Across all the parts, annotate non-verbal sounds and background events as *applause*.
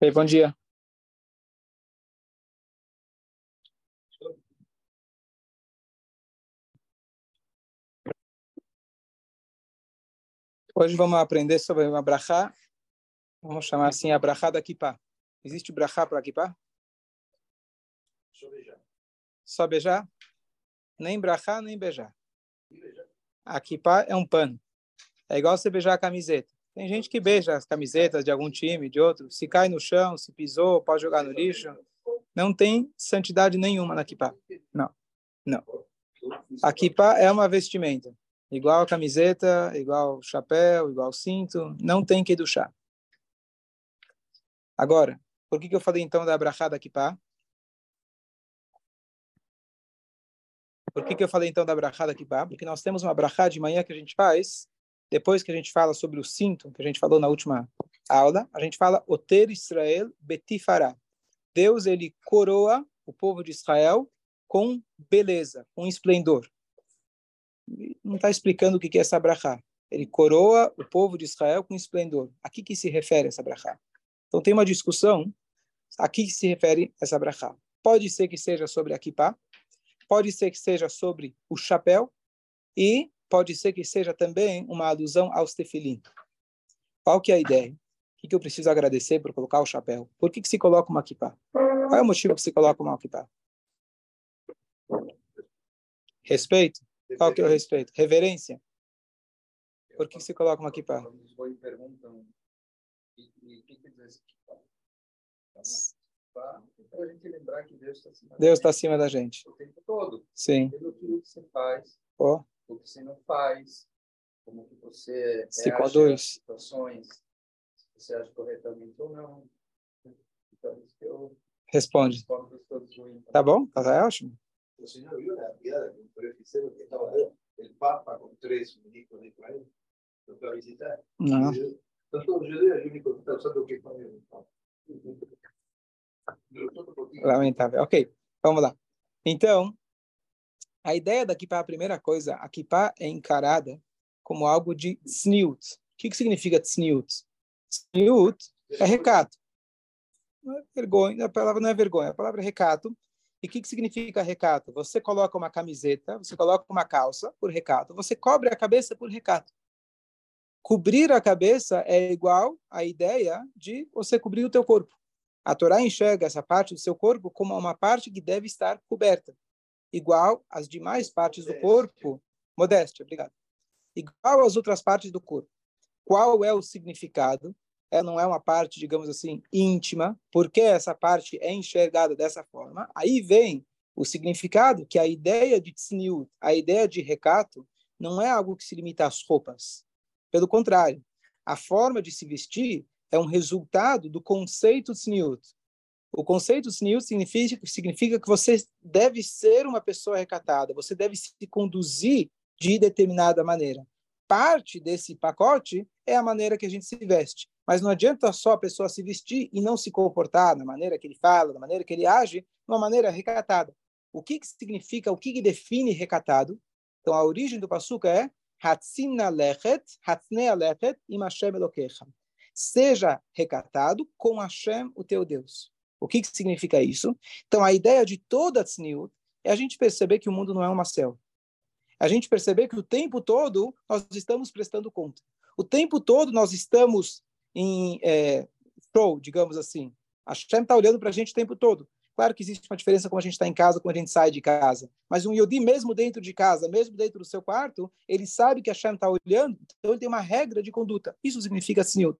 Ei, bom dia. Hoje vamos aprender sobre uma brachá, vamos chamar assim a brachá da kippah. Existe brachá para kippah? Só beijar. Só beijar? Nem brachá, nem beijar. A kippah é um pano. É igual você beijar a camiseta. Tem gente que beija as camisetas de algum time, de outro. Se cai no chão, se pisou, pode jogar no lixo. Não tem santidade nenhuma na kippah. Não, não. A kippah é uma vestimenta. Igual camiseta, igual chapéu, igual cinto, não tem que duchar. Agora, por que, que eu falei então da brachá da kippah? Por que, que eu falei então da brachá da kippah? Porque nós temos uma brachá de manhã que a gente faz, depois que a gente fala sobre o cinto, que a gente falou na última aula, a gente fala Oter Israel Betifará. Deus, ele coroa o povo de Israel com beleza, com esplendor não está explicando o que é essa brachá. Ele coroa o povo de Israel com esplendor. A que, que se refere essa brachá? Então tem uma discussão a que se refere essa brachá. Pode ser que seja sobre a kippah, pode ser que seja sobre o chapéu e pode ser que seja também uma alusão aos tefilim. Qual que é a ideia? O que, eu preciso agradecer por colocar o chapéu? Por que, que se coloca uma kippah? Qual é o motivo que se coloca uma kippah? Respeito? Qual que é o respeito? Reverência. Por que você coloca uma kippah? Os boi perguntam o que quer dizer esse kippah? Para a gente lembrar que Deus está acima, Deus está acima da gente. O tempo todo. Sim. Pelo que você faz, oh. o que você não faz, como que você se conduz. situações, se você age corretamente ou não. Então, isso que eu Responde. Tá bom? Tá ótimo. El señor vio la piedra de un presbítero que estaba ahí, el Papa con tres ministros de Israel, lo fue a visitar. Não. Papa. Lamentável. Ok, vamos lá. Então, a ideia da kippah, a primeira coisa, a kippah é encarada como algo de tzniut. O que, que significa tzniut? Tzniut é recato. Não é vergonha, a palavra não é vergonha, a palavra é recato. E o que, que significa recato? Você coloca uma camiseta, você coloca uma calça por recato, você cobre a cabeça por recato. Cobrir a cabeça é igual à ideia de você cobrir o teu corpo. A Torá enxerga essa parte do seu corpo como uma parte que deve estar coberta, igual às demais partes do corpo. Modéstia, obrigado. Igual às outras partes do corpo. Qual é o significado? ela não é uma parte, digamos assim, íntima, porque essa parte é enxergada dessa forma, aí vem o significado que a ideia de tzniut, a ideia de recato, não é algo que se limita às roupas. Pelo contrário, a forma de se vestir é um resultado do conceito tzniut. O conceito tzniut significa, significa que você deve ser uma pessoa recatada, você deve se conduzir de determinada maneira. Parte desse pacote é a maneira que a gente se veste. Mas não adianta só a pessoa se vestir e não se comportar da maneira que ele fala, da maneira que ele age, de uma maneira recatada. O que, que significa, o que, que define recatado? Então, a origem do passuca é Hatzina lechet, Hatznea lechet, im Hashem. Seja recatado com Hashem, o teu Deus. O que, que significa isso? Então, a ideia de toda tzniut é a gente perceber que o mundo não é uma céu. A gente perceber que o tempo todo nós estamos prestando conta. O tempo todo nós estamos em é, show, digamos assim. Hashem está olhando para a gente o tempo todo. Claro que existe uma diferença como a gente está em casa, quando a gente sai de casa. Mas um Yodi, mesmo dentro de casa, mesmo dentro do seu quarto, ele sabe que a Hashem está olhando, então ele tem uma regra de conduta. Isso significa tzniut.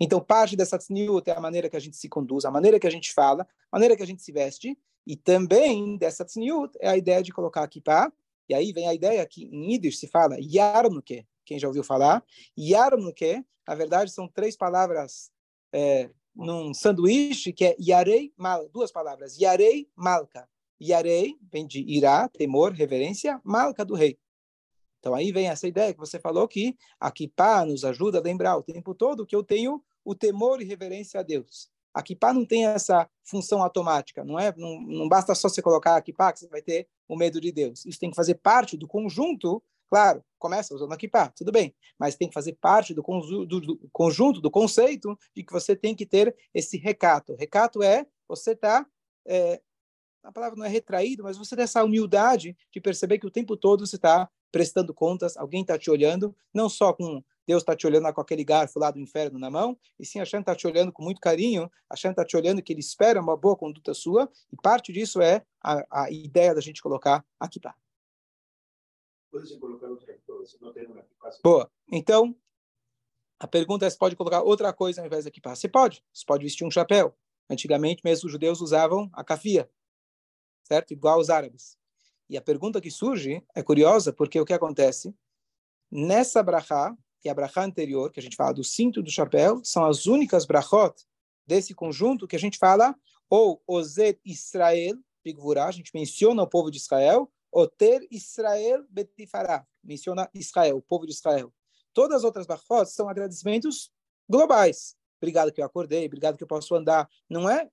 Então, parte dessa tzniut é a maneira que a gente se conduz, a maneira que a gente fala, a maneira que a gente se veste. E também dessa tzniut é a ideia de colocar kippah. E aí vem a ideia que em Yiddish se fala yarnuke, quem já ouviu falar. Yarnuke, na verdade, são três palavras é, num sanduíche que é Yarei Mal, duas palavras, Yarei Malka. Yarei vem de irá, temor, reverência, Malka do rei. Então aí vem essa ideia que você falou que a nos ajuda a lembrar o tempo todo que eu tenho o temor e reverência a Deus. A não tem essa função automática, não é? Não, não basta só você colocar a que você vai ter o medo de Deus. Isso tem que fazer parte do conjunto. Claro, começa usando a kippah, tudo bem, mas tem que fazer parte do, do, do conjunto, do conceito de que você tem que ter esse recato. Recato é você tá é, a palavra não é retraído, mas você tem essa humildade de perceber que o tempo todo você está prestando contas, alguém está te olhando, não só com Deus está te olhando com aquele garfo lá do inferno na mão, e sim que está te olhando com muito carinho, que está te olhando que ele espera uma boa conduta sua, e parte disso é a, a ideia da gente colocar a kippah. Boa. Então, a pergunta é se pode colocar outra coisa ao invés da kippah. Você pode. Você pode vestir um chapéu. Antigamente, mesmo os judeus usavam a kafia, certo? Igual os árabes. E a pergunta que surge é curiosa, porque o que acontece? Nessa brachá, e a brachá anterior, que a gente fala do cinto do chapéu, são as únicas brachot desse conjunto que a gente fala, ou Ozet Israel, a gente menciona o povo de Israel, ou Ter Israel Betifará, menciona Israel, o povo de Israel. Todas as outras brachot são agradecimentos globais. Obrigado que eu acordei, obrigado que eu posso andar. Não é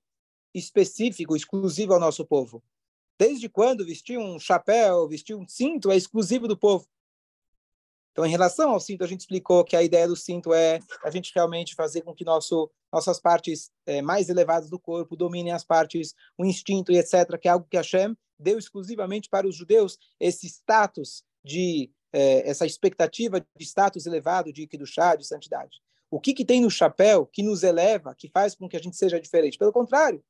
específico, exclusivo ao nosso povo. Desde quando vestir um chapéu, vestir um cinto é exclusivo do povo? Então, em relação ao cinto, a gente explicou que a ideia do cinto é a gente realmente fazer com que nosso, nossas partes é, mais elevadas do corpo dominem as partes, o instinto e etc., que é algo que Hashem deu exclusivamente para os judeus, esse status de, é, essa expectativa de status elevado de chá, de santidade. O que, que tem no chapéu que nos eleva, que faz com que a gente seja diferente? Pelo contrário,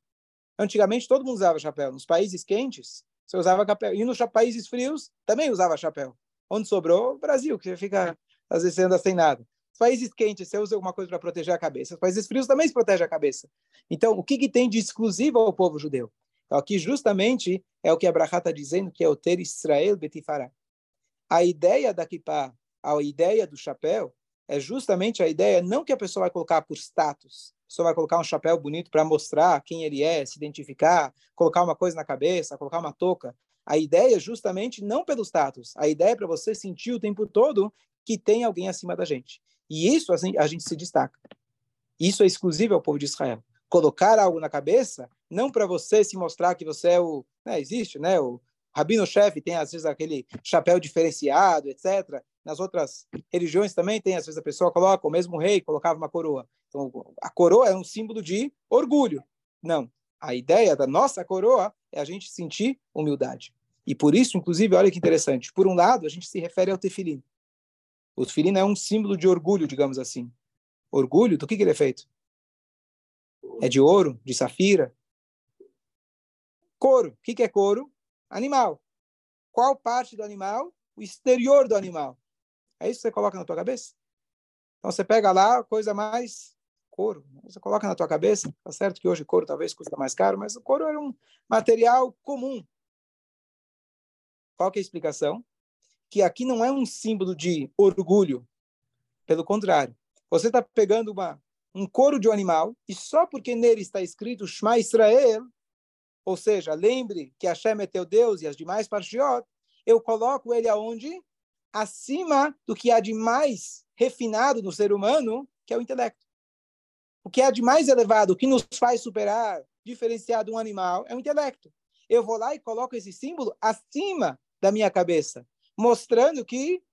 antigamente todo mundo usava chapéu. Nos países quentes, você usava chapéu. E nos países frios, também usava chapéu. Onde sobrou? Brasil, que fica, às vezes, anda sem nada. Países quentes, você usa alguma coisa para proteger a cabeça. Países frios também se protege a cabeça. Então, o que, que tem de exclusivo ao povo judeu? Então, aqui, justamente, é o que Abraha está dizendo, que é o ter Israel betifará. A ideia da kippah, a ideia do chapéu, é justamente a ideia, não que a pessoa vai colocar por status, a pessoa vai colocar um chapéu bonito para mostrar quem ele é, se identificar, colocar uma coisa na cabeça, colocar uma touca. A ideia é justamente não pelo status, a ideia é para você sentir o tempo todo que tem alguém acima da gente. E isso assim, a gente se destaca. Isso é exclusivo ao povo de Israel. Colocar algo na cabeça, não para você se mostrar que você é o. Né, existe, né? O rabino-chefe tem, às vezes, aquele chapéu diferenciado, etc. Nas outras religiões também tem, às vezes, a pessoa coloca, o mesmo rei colocava uma coroa. Então, a coroa é um símbolo de orgulho. Não. A ideia da nossa coroa é a gente sentir humildade. E por isso, inclusive, olha que interessante. Por um lado, a gente se refere ao tefilim. O tefilim é um símbolo de orgulho, digamos assim. Orgulho, do que, que ele é feito? É de ouro, de safira. Couro. O que, é couro? Animal. Qual parte do animal? O exterior do animal. É isso que você coloca na tua cabeça? Então você pega lá coisa mais couro. Você coloca na tua cabeça, tá certo que hoje couro talvez custa mais caro, mas o couro era um material comum. Qual que é a explicação? Que aqui não é um símbolo de orgulho. Pelo contrário, você está pegando uma, um couro de um animal e só porque nele está escrito Shema Israel, ou seja, lembre que Hashem é teu Deus e as demais parshiot, eu coloco ele aonde? Acima do que há de mais refinado no ser humano, que é o intelecto. O que há de mais elevado, o que nos faz superar, diferenciar de um animal, é o intelecto. Eu vou lá e coloco esse símbolo acima da minha cabeça, mostrando que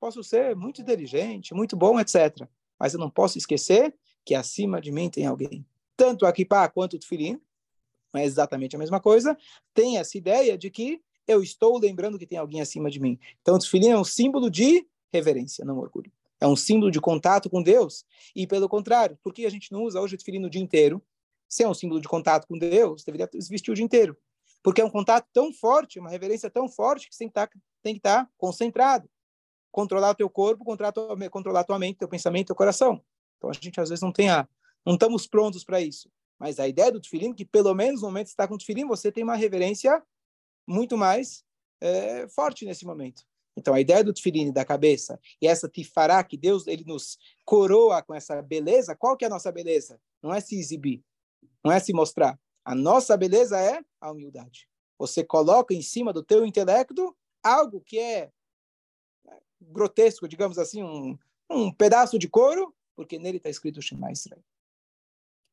posso ser muito inteligente, muito bom, etc. Mas eu não posso esquecer que acima de mim tem alguém. Tanto a Kippah quanto o Tfilim, não é exatamente a mesma coisa, tem essa ideia de que eu estou lembrando que tem alguém acima de mim. Então, o Tfilim é um símbolo de reverência, não orgulho. É um símbolo de contato com Deus. E pelo contrário, por que a gente não usa hoje o tefilim o dia inteiro? Se é um símbolo de contato com Deus, deveria vestir o dia inteiro. Porque é um contato tão forte, uma reverência tão forte, que você tem que estar, tá, estar tá concentrado. Controlar o teu corpo, controlar, tua, controlar tua mente, teu pensamento, teu coração. Então a gente às vezes não tem a, não estamos prontos para isso. Mas a ideia do tefilim, que pelo menos no momento que está com o tefilim, você tem uma reverência muito mais é, forte nesse momento. Então, a ideia do tefilim da cabeça e essa tifará que Deus ele nos coroa com essa beleza, qual que é a nossa beleza? Não é se exibir, não é se mostrar. A nossa beleza é a humildade. Você coloca em cima do teu intelecto algo que é grotesco, digamos assim, um, um pedaço de couro, porque nele está escrito Shema Israel.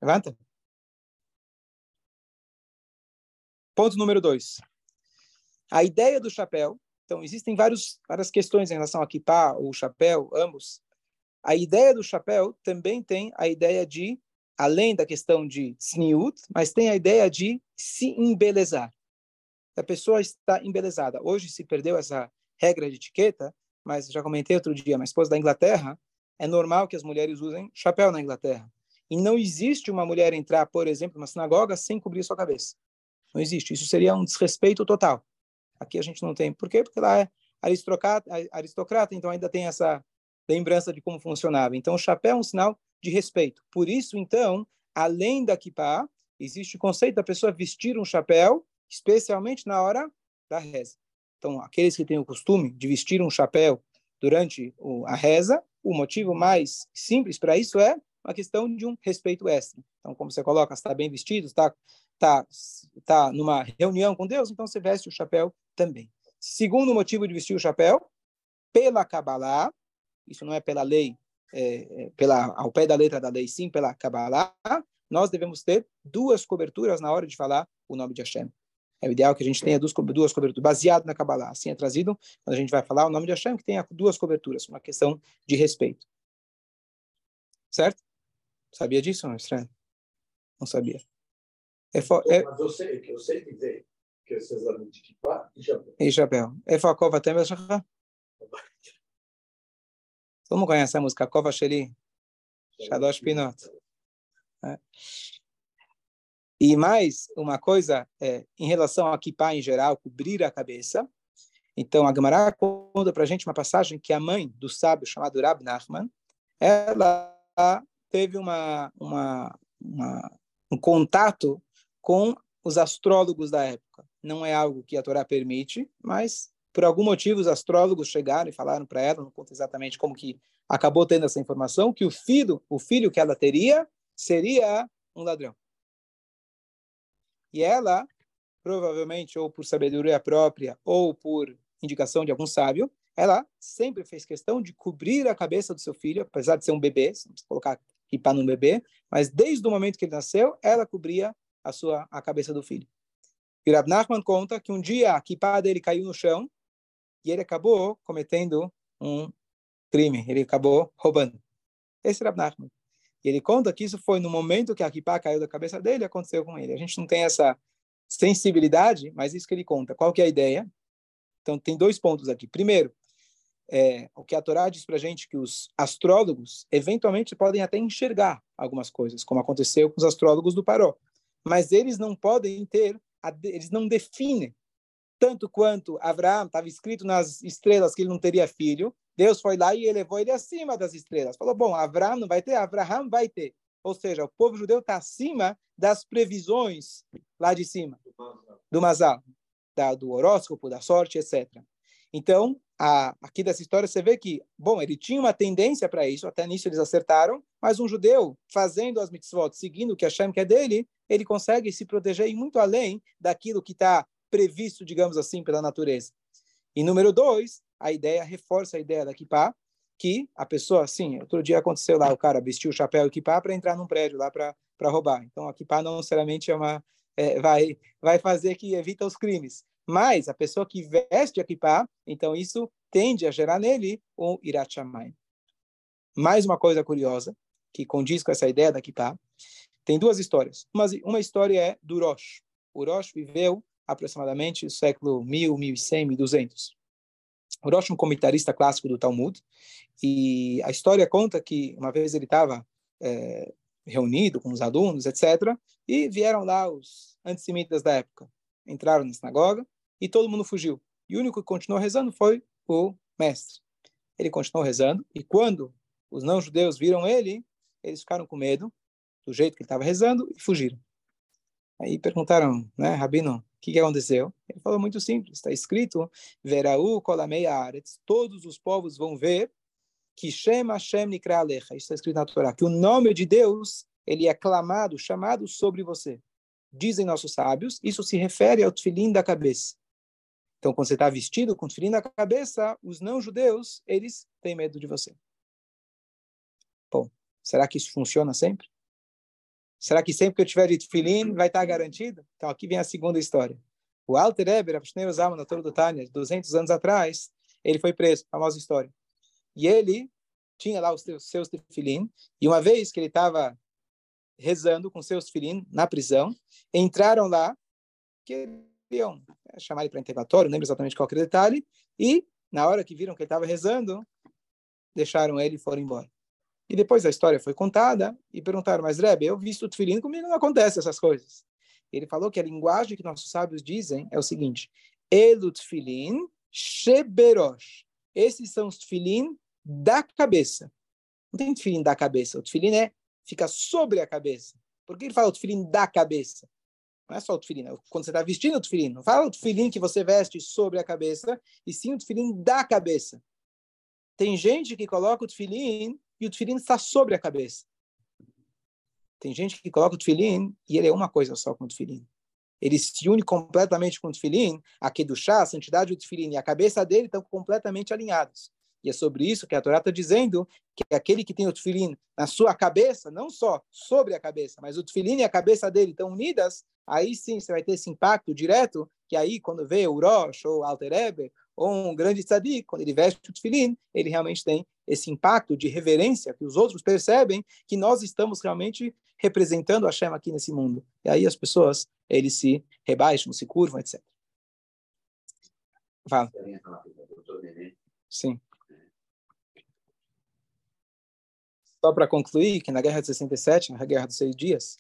Levanta. Ponto número dois. A ideia do chapéu. Então, existem vários, várias questões em relação a kippah ou chapéu, ambos. A ideia do chapéu também tem a ideia de, além da questão de sniut, mas tem a ideia de se embelezar. A pessoa está embelezada. Hoje se perdeu essa regra de etiqueta, mas já comentei outro dia, minha esposa da Inglaterra, é normal que as mulheres usem chapéu na Inglaterra. E não existe uma mulher entrar, por exemplo, numa sinagoga sem cobrir sua cabeça. Não existe. Isso seria um desrespeito total. Aqui a gente não tem. Por quê? Porque lá é aristocrata, aristocrata então ainda tem essa lembrança de como funcionava. Então, o chapéu é um sinal de respeito. Por isso, então, além da kippah, existe o conceito da pessoa vestir um chapéu, especialmente na hora da reza. Então, aqueles que têm o costume de vestir um chapéu durante a reza, o motivo mais simples para isso é uma questão de um respeito extra. Então, como você coloca, está bem vestido, está tá, tá numa reunião com Deus, então você veste o chapéu também. Segundo motivo de vestir o chapéu, pela Kabbalah, isso não é pela lei, é, é, pela, ao pé da letra da lei, sim pela Kabbalah, nós devemos ter duas coberturas na hora de falar o nome de Hashem. É o ideal que a gente tenha duas, duas coberturas, baseado na Kabbalah. Assim é trazido quando a gente vai falar o nome de Hashem, que tenha duas coberturas, uma questão de respeito. Certo? Sabia disso, não, estranho? Não sabia. É, é, Mas eu sei, que eu sei dizer que vocês amam de Kippah e Jabel. E Jabel. É Fakova Temel Todo mundo conhece a música Kova Sheli? Shadosh Pinot. É. E mais uma coisa, é, em relação a kippah em geral, cobrir a cabeça. Então, a Gemara conta para a gente uma passagem que a mãe do sábio chamado Rab Nachman, ela teve uma, uma, uma, um contato com os astrólogos da época. Não é algo que a Torá permite, mas por algum motivo os astrólogos chegaram e falaram para ela, não conta exatamente como que acabou tendo essa informação, que o filho, o filho que ela teria seria um ladrão. E ela, provavelmente, ou por sabedoria própria, ou por indicação de algum sábio, ela sempre fez questão de cobrir a cabeça do seu filho, apesar de ser um bebê, precisa colocar equipar no bebê, mas desde o momento que ele nasceu, ela cobria a sua a cabeça do filho. E Rab Nachman conta que um dia a kippah dele caiu no chão e ele acabou cometendo um crime, ele acabou roubando. Esse é Rab Nachman. E ele conta que isso foi no momento que a kippah caiu da cabeça dele, aconteceu com ele. A gente não tem essa sensibilidade, mas isso que ele conta. Qual que é a ideia? Então, tem dois pontos aqui. Primeiro, é, o que a Torá diz para a gente que os astrólogos eventualmente podem até enxergar algumas coisas, como aconteceu com os astrólogos do Paró mas eles não podem ter, eles não definem tanto quanto Abraão estava escrito nas estrelas que ele não teria filho. Deus foi lá e elevou ele acima das estrelas. Falou: bom, Abraão não vai ter, Abraão vai ter. Ou seja, o povo judeu está acima das previsões lá de cima, do Mazal, da, do horóscopo, da sorte, etc. Então, a, aqui dessa história você vê que, bom, ele tinha uma tendência para isso, até nisso eles acertaram, mas um judeu fazendo as mitzvot, seguindo o que Hashem quer dele, ele consegue se proteger e muito além daquilo que está previsto, digamos assim, pela natureza. E número dois, a ideia reforça a ideia da kippah, que a pessoa, assim, outro dia aconteceu lá, o cara vestiu o chapéu e kippah para entrar num prédio lá para roubar. Então, a kippah não necessariamente é uma, é, vai, vai fazer que evita os crimes. Mas a pessoa que veste a kippah, então isso tende a gerar nele um irat. Mais uma coisa curiosa, que condiz com essa ideia da kippah, tem duas histórias. Uma, uma história é do Rosh. O Rosh viveu aproximadamente no século 1000, 1100, 1200. Rosh é um comentarista clássico do Talmud, e a história conta que uma vez ele estava é, reunido com os alunos, etc., e vieram lá os antissemitas da época. Entraram na sinagoga e todo mundo fugiu. E o único que continuou rezando foi o mestre. Ele continuou rezando, e quando os não-judeus viram ele, eles ficaram com medo do jeito que ele estava rezando e fugiram. Aí perguntaram, né, Rabino, que, que aconteceu? Ele falou muito simples, está escrito, Veraú kolamei aretz, todos os povos vão ver que Shem Hashem nikra alecha, isso está escrito na Torá, que o nome de Deus, ele é clamado, chamado sobre você. Dizem nossos sábios, isso se refere ao tefilim da cabeça. Então, quando você está vestido com tefilim na cabeça, os não-judeus, eles têm medo de você. Bom, Será que isso funciona sempre? Será que sempre que eu tiver de tefilim vai estar garantido? Então aqui vem a segunda história. O Alter Eber, Osama, na Torre do Tânia, 200 anos atrás, ele foi preso, famosa história. E ele tinha lá os seus, tefilim, e uma vez que ele estava rezando com seus tefilim na prisão, entraram lá, queriam é, chamar ele para interrogatório, não lembro exatamente qual é o detalhe, e na hora que viram que ele estava rezando, deixaram ele e foram embora. E depois a história foi contada e perguntaram, mas Rebbe, eu visto o tefilim, comigo não acontece essas coisas. Ele falou que a linguagem que nossos sábios dizem é o seguinte, Elut filin sheberosh. Esses são os tefilim da cabeça. Não tem tefilim da cabeça. O tefilim é, fica sobre a cabeça. Por que ele fala o tefilim da cabeça? Não é só o tefilim. É quando você está vestindo o tefilim, não fala o tefilim que você veste sobre a cabeça, e sim o tefilim da cabeça. Tem gente que coloca o tefilim e o tefilim está sobre a cabeça. Tem gente que coloca o tefilim e ele é uma coisa só com o tefilim. Ele se une completamente com o tefilim, do chá, a santidade do tefilim e a cabeça dele estão completamente alinhados. E é sobre isso que a Torá está dizendo que aquele que tem o tefilim na sua cabeça, não só sobre a cabeça, mas o tefilim e a cabeça dele estão unidas, aí sim você vai ter esse impacto direto, que aí quando vê o Rosh ou Alter Eber, ou um grande tzadik, quando ele veste o tefilim, ele realmente tem esse impacto de reverência que os outros percebem que nós estamos realmente representando a Hashem aqui nesse mundo. E aí as pessoas, eles se rebaixam, se curvam, etc. Fala. Sim. Só para concluir, que na Guerra de 67, na Guerra dos Seis Dias,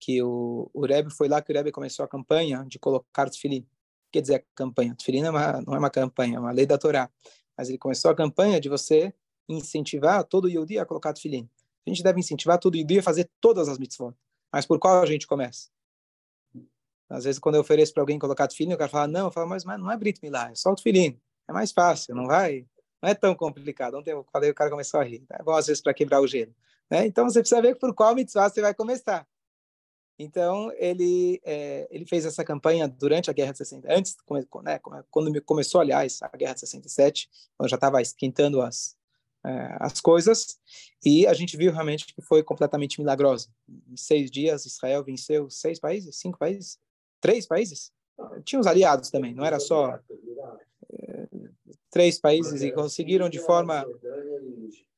que o, o Rebbe foi lá que o Rebbe começou a campanha de colocar tefilim. Quer dizer, campanha. Tefilim não é, não é uma campanha, é uma lei da Torá. Mas ele começou a campanha de você incentivar todo Yodi a colocar tefilim. A gente deve incentivar todo Yodi a fazer todas as mitzvot. Mas por qual a gente começa? Às vezes, quando eu ofereço para alguém colocar tefilim, o cara fala, não, eu falo, mas, mas não é Brit Milá, é só o. É mais fácil, não vai não é tão complicado. Ontem eu falei, o cara começou a rir. É bom, às vezes, para quebrar o gelo. Né? Então, você precisa ver por qual mitzvah você vai começar. Então, ele, é, ele fez essa campanha durante a Guerra de 60, antes, né, quando começou, aliás, a Guerra de 67, quando já estava esquentando as, é, as coisas, e a gente viu realmente que foi completamente milagrosa. Em seis dias, Israel venceu seis países, cinco países, três países. Tinha os aliados também, não era só é, três países e conseguiram de forma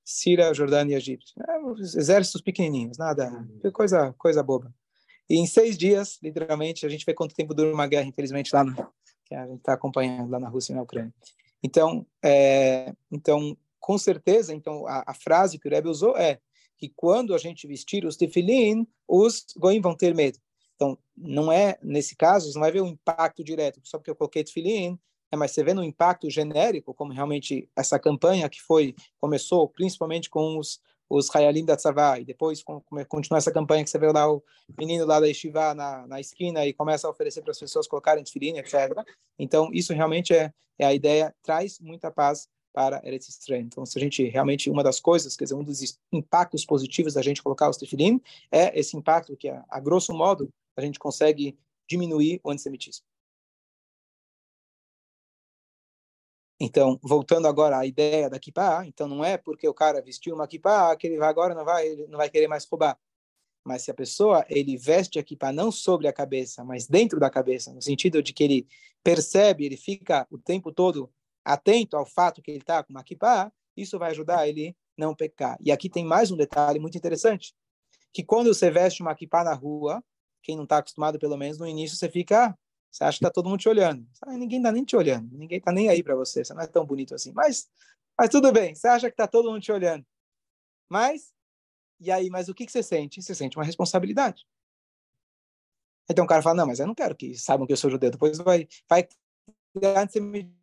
Síria, Jordânia e Egito. É, exércitos pequenininhos, nada, coisa, coisa boba. E em seis dias, literalmente, a gente vê quanto tempo dura uma guerra, infelizmente, lá no, que a gente está acompanhando lá na Rússia e na Ucrânia. Então, é, então com certeza, então a, a, frase que o Rebbe usou é que quando a gente vestir os tefilim, os goim vão ter medo. Então, não é, nesse caso, não vai ver o impacto direto, só porque eu coloquei tefilim, é, mas você vê no impacto genérico, como realmente essa campanha que foi, começou principalmente com os os Hayalim da Tzavá, e depois continua essa campanha que você vê lá o menino lá da Yeshiva na, na esquina e começa a oferecer para as pessoas colocarem tefilim, etc. Então, isso realmente é, é a ideia, traz muita paz para Eretz Israel. Então, se a gente realmente, uma das coisas, quer dizer, um dos impactos positivos da gente colocar os tefilim é esse impacto que, a, a grosso modo, a gente consegue diminuir o antissemitismo. Então, voltando agora à ideia da kippah, então não é porque o cara vestiu uma kippah que ele vai agora não vai, não vai querer mais roubar. Mas se a pessoa ele veste a kippah não sobre a cabeça, mas dentro da cabeça, no sentido de que ele percebe, ele fica o tempo todo atento ao fato que ele está com uma isso vai ajudar ele não pecar. E aqui tem mais um detalhe muito interessante, que quando você veste uma kippah na rua, quem não está acostumado, pelo menos no início, você fica você acha que está todo mundo te olhando. Ah, ninguém está nem te olhando. Ninguém está nem aí para você. Você não é tão bonito assim. Mas, mas tudo bem. Você acha que está todo mundo te olhando. Mas, e aí, mas o que, que você sente? Você sente uma responsabilidade. Então o cara fala, não, mas eu não quero que saibam que eu sou judeu. Depois vai, vai criar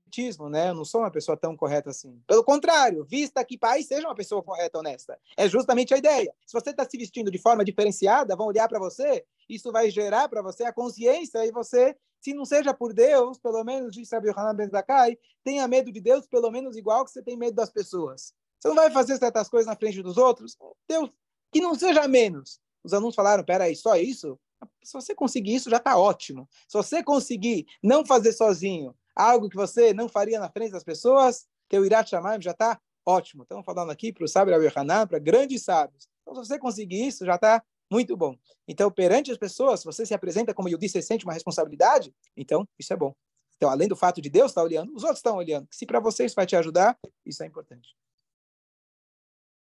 antissemitismo, né? Eu não sou uma pessoa tão correta assim. Pelo contrário, vista que pai seja uma pessoa correta, honesta. É justamente a ideia. Se você está se vestindo de forma diferenciada, vão olhar para você, isso vai gerar para você a consciência e você se não seja por Deus, pelo menos, diz Rabi Hanan Ben Zakai, tenha medo de Deus pelo menos igual que você tem medo das pessoas. Você não vai fazer certas coisas na frente dos outros? Deus, que não seja menos. Os alunos falaram, peraí, só isso? Se você conseguir isso, já está ótimo. Se você conseguir não fazer sozinho algo que você não faria na frente das pessoas, teu Irat Shamayim já está ótimo. Estamos falando aqui para o sábio Rabi Hanan, para grandes sábios. Então, se você conseguir isso, já está muito bom. Então, perante as pessoas, se você se apresenta como eu disse, sente uma responsabilidade, então isso é bom. Então, além do fato de Deus estar olhando, os outros estão olhando. Se para você isso vai te ajudar, isso é importante.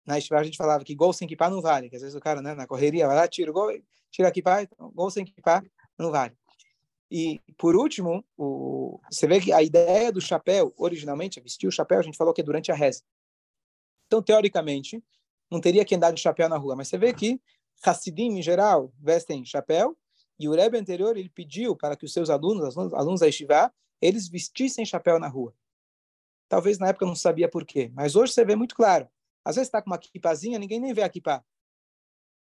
Na Estivá a gente falava que gol sem equipar não vale, que às vezes o cara né, na correria vai lá, tira o gol, tira equipar, então, gol sem equipar não vale. E, por último, o, você vê que a ideia do chapéu, originalmente, vestir o chapéu, a gente falou que é durante a reza. Então, teoricamente, não teria que andar de chapéu na rua, mas você vê que Hassidim, em geral, vestem chapéu, e o Rebbe anterior, ele pediu para que os seus alunos, alunos, alunos da Yeshiva, eles vestissem chapéu na rua. Talvez na época não sabia por quê, mas hoje você vê muito claro. Às vezes está com uma kipazinha, ninguém nem vê a kipa.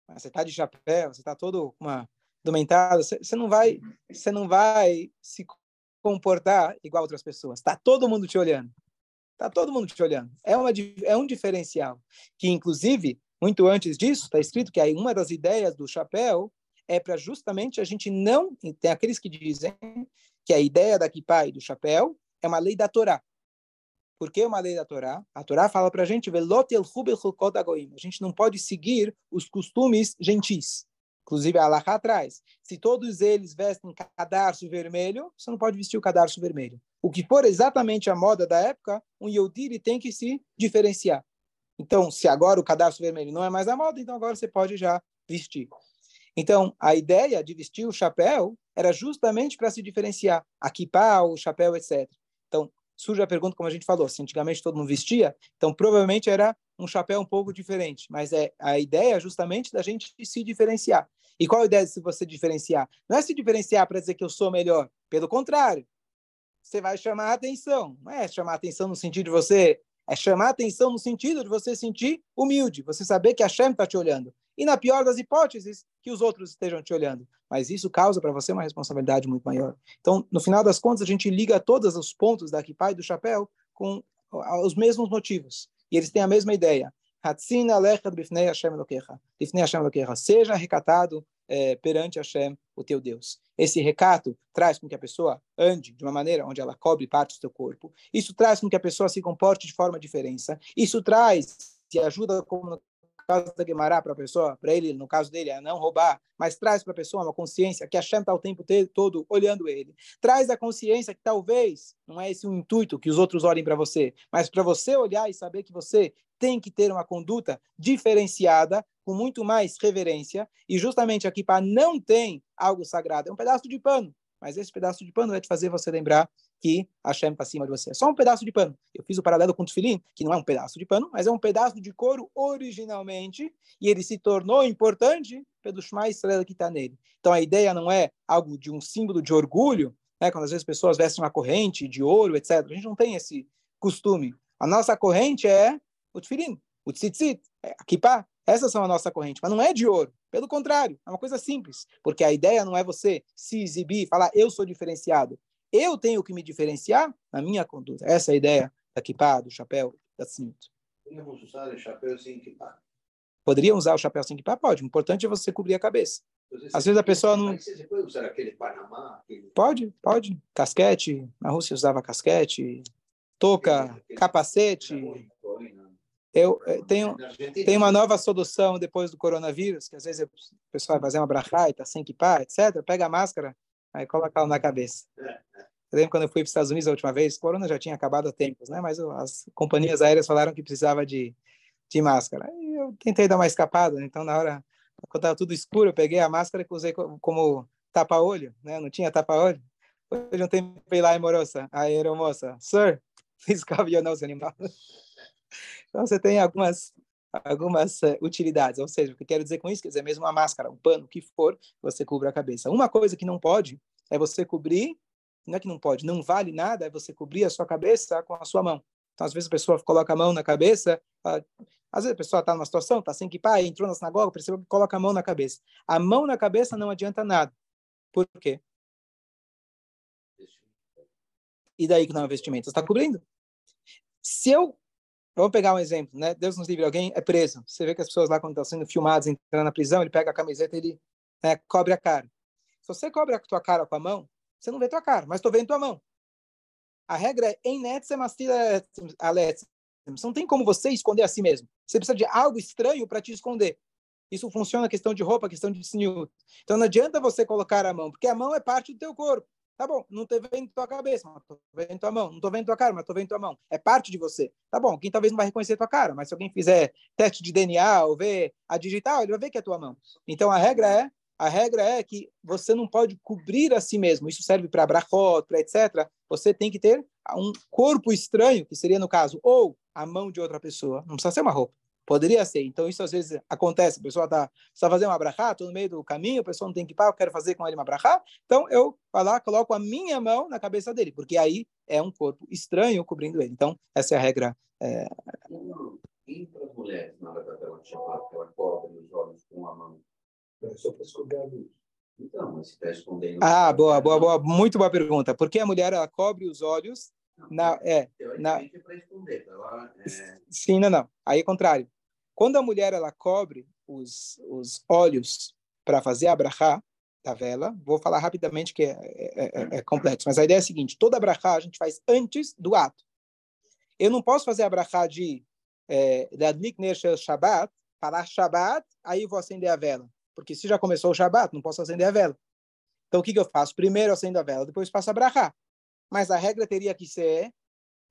Mas você está de chapéu, você está todo com uma documentado, você não vai, você não vai se comportar igual outras pessoas. Está todo mundo te olhando. Está todo mundo te olhando. É, uma, é um diferencial. Que, inclusive, muito antes disso, está escrito que aí uma das ideias do chapéu é para justamente a gente não. Tem aqueles que dizem que a ideia da kippah e do chapéu é uma lei da Torá. Por que uma lei da Torá? A Torá fala para a gente, a gente não pode seguir os costumes gentis. Inclusive, a Allah atrás. Se todos eles vestem cadarço vermelho, você não pode vestir o cadarço vermelho. O que for exatamente a moda da época, um Yehudi tem que se diferenciar. Então, se agora o cadarço vermelho não é mais a moda, então agora você pode já vestir. Então, a ideia de vestir o chapéu era justamente para se diferenciar. A o chapéu, etc. Então, surge a pergunta, como a gente falou, se antigamente todo mundo vestia, então provavelmente era um chapéu um pouco diferente. Mas é a ideia é justamente da gente se diferenciar. E qual a ideia de você diferenciar? Não é se diferenciar para dizer que eu sou melhor. Pelo contrário. Você vai chamar a atenção. Não é chamar a atenção no sentido de você... É chamar a atenção no sentido de você sentir humilde. Você saber que a Shem está te olhando. E na pior das hipóteses, que os outros estejam te olhando. Mas isso causa para você uma responsabilidade muito maior. Então, no final das contas, a gente liga todos os pontos da Kippah e do chapéu com os mesmos motivos. E eles têm a mesma ideia. Hatzina lechad bifnei Hashem Elokecha. Bifnei Hashem Elokecha. Seja recatado é, perante Hashem, o teu Deus. Esse recato traz com que a pessoa ande de uma maneira onde ela cobre parte do seu corpo. Isso traz com que a pessoa se comporte de forma diferente. Isso traz e ajuda, como no caso da Guemará, para a pessoa, para ele, no caso dele, a não roubar, mas traz para a pessoa uma consciência que Hashem está o tempo todo olhando ele. Traz a consciência que talvez não é esse o intuito que os outros olhem para você, mas para você olhar e saber que você tem que ter uma conduta diferenciada, com muito mais reverência, e justamente aqui para não tem algo sagrado, é um pedaço de pano, mas esse pedaço de pano vai te fazer você lembrar que Hashem está acima de você. É só um pedaço de pano. Eu fiz o paralelo com o tefilim, que não é um pedaço de pano, mas é um pedaço de couro originalmente, e ele se tornou importante pelo Shema Israel que está nele. Então a ideia não é algo de um símbolo de orgulho, né? quando às vezes pessoas vestem uma corrente de ouro, etc. A gente não tem esse costume. A nossa corrente é o tefilim, o tzitzit, é a kippah. Essas são a nossa corrente, mas não é de ouro. Pelo contrário, é uma coisa simples, porque a ideia não é você se exibir, falar eu sou diferenciado. Eu tenho que me diferenciar na minha conduta. Essa é a ideia da kippah, do chapéu, da tzniut. Podemos usar o chapéu sem kippah? Poderiam usar o chapéu sem kippah? Pode. O importante é você cobrir a cabeça. Às vezes a pessoa não. Você pode usar aquele Panamá? Aquele... Pode, pode. Casquete. Na Rússia usava casquete, touca, capacete. Eu, eu tenho, tem uma nova solução depois do coronavírus, que às vezes o pessoal vai fazer uma brachá e está sem kippah, etc. Pega a máscara, aí coloca ela na cabeça. Eu lembro quando eu fui para os Estados Unidos a última vez, o corona já tinha acabado há tempos, né? Mas as companhias aéreas falaram que precisava de, de máscara. Aí eu tentei dar uma escapada, né? então na hora, quando estava tudo escuro, eu peguei a máscara e usei como tapa-olho, né? Não tinha tapa-olho. Hoje um tempo lá em Morosa, aeromoça, Sir, *laughs* please cover your nose animal. Então você tem algumas algumas uh, utilidades, ou seja, o que eu quero dizer com isso, quer dizer mesmo uma máscara, um pano, o que for, você cubre a cabeça. Uma coisa que não pode é você cobrir, não é que não pode, não vale nada, é você cobrir a sua cabeça com a sua mão. Então, às vezes a pessoa coloca a mão na cabeça, às vezes a pessoa está numa situação, está sem equipar, entrou na sinagoga, percebeu que coloca a mão na cabeça. A mão na cabeça não adianta nada. Por quê? E daí que não é investimento? Você está cobrindo. Se eu Vamos pegar um exemplo, né? Deus nos livre, alguém é preso. Você vê que as pessoas lá, quando estão sendo filmadas, entrando na prisão, ele pega a camiseta e ele né, cobre a cara. Se você cobre a tua cara com a mão, você não vê tua cara, mas estou vendo tua mão. A regra é em Não tem como você esconder a si mesmo. Você precisa de algo estranho para te esconder. Isso funciona questão de roupa, questão de snut. Então não adianta você colocar a mão, porque a mão é parte do teu corpo. Tá bom, não estou vendo tua cabeça, mas estou vendo tua mão. Não estou vendo tua cara, mas estou vendo tua mão. É parte de você. Tá bom, quem talvez não vai reconhecer tua cara, mas se alguém fizer teste de DNA ou ver a digital, ele vai ver que é tua mão. Então a regra é a regra é que você não pode cobrir a si mesmo. Isso serve para brachot, para etc. Você tem que ter um corpo estranho, que seria no caso ou a mão de outra pessoa. Não precisa ser uma roupa. Poderia ser. Então, isso às vezes acontece. A pessoa está tá fazendo uma brachá, estou no meio do caminho, a pessoa não tem que parar, eu quero fazer com ele uma brachá. Então, eu vou lá, coloco a minha mão na cabeça dele, porque aí é um corpo estranho cobrindo ele. Então, essa é a regra. É... E para as mulheres, na hora da ela ela cobre os olhos com a mão? É só para esconder a luz. Então, mas se está escondendo... Ah, boa, boa, boa. Muito boa pergunta. Porque a mulher, ela cobre os olhos Não, na... É, na... é para é... Sim, não, não. Aí é contrário. Quando a mulher ela cobre os, os olhos para fazer a brachá da vela, vou falar rapidamente que é, é, é, é complexo, mas a ideia é a seguinte: toda a brachá a gente faz antes do ato. Eu não posso fazer a brachá de é, Adlik Neshel Shabbat, falar Shabbat, aí vou acender a vela. Porque se já começou o Shabbat, não posso acender a vela. Então o que, que eu faço? Primeiro eu acendo a vela, depois faço a brachá. Mas a regra teria que ser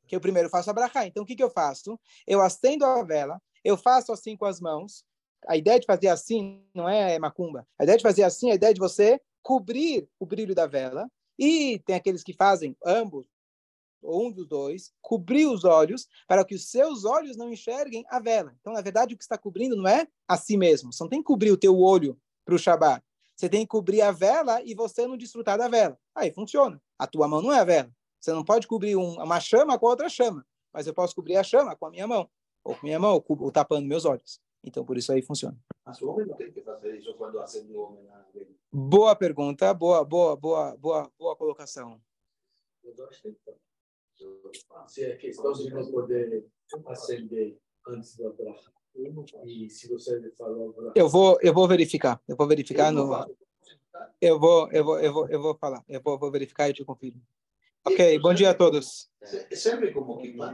que eu primeiro faço a brachá. Então o que, que eu faço? Eu acendo a vela, eu faço assim com as mãos. A ideia de fazer assim não é macumba. A ideia de fazer assim é a ideia de você cobrir o brilho da vela. E tem aqueles que fazem ambos, ou um dos dois, cobrir os olhos para que os seus olhos não enxerguem a vela. Então, na verdade, o que está cobrindo não é a si mesmo. Você não tem que cobrir o teu olho para o Shabat. Você tem que cobrir a vela e você não desfrutar da vela. Aí funciona. A tua mão não é a vela. Você não pode cobrir um, uma chama com outra chama, mas eu posso cobrir a chama com a minha mão ou com minha mão, ou, ou tapando meus olhos. Então, por isso aí funciona. Mas o homem não tem que fazer isso quando acende o homem na Boa pergunta, boa, boa, boa, boa, boa colocação. Se é questão de não poder acender antes da. E se você falou Eu vou, eu vou verificar. Eu vou verificar no. Eu vou, eu vou, eu vou, eu vou falar. Eu vou, vou verificar e te confirmo. Ok, bom dia a todos. Serve como que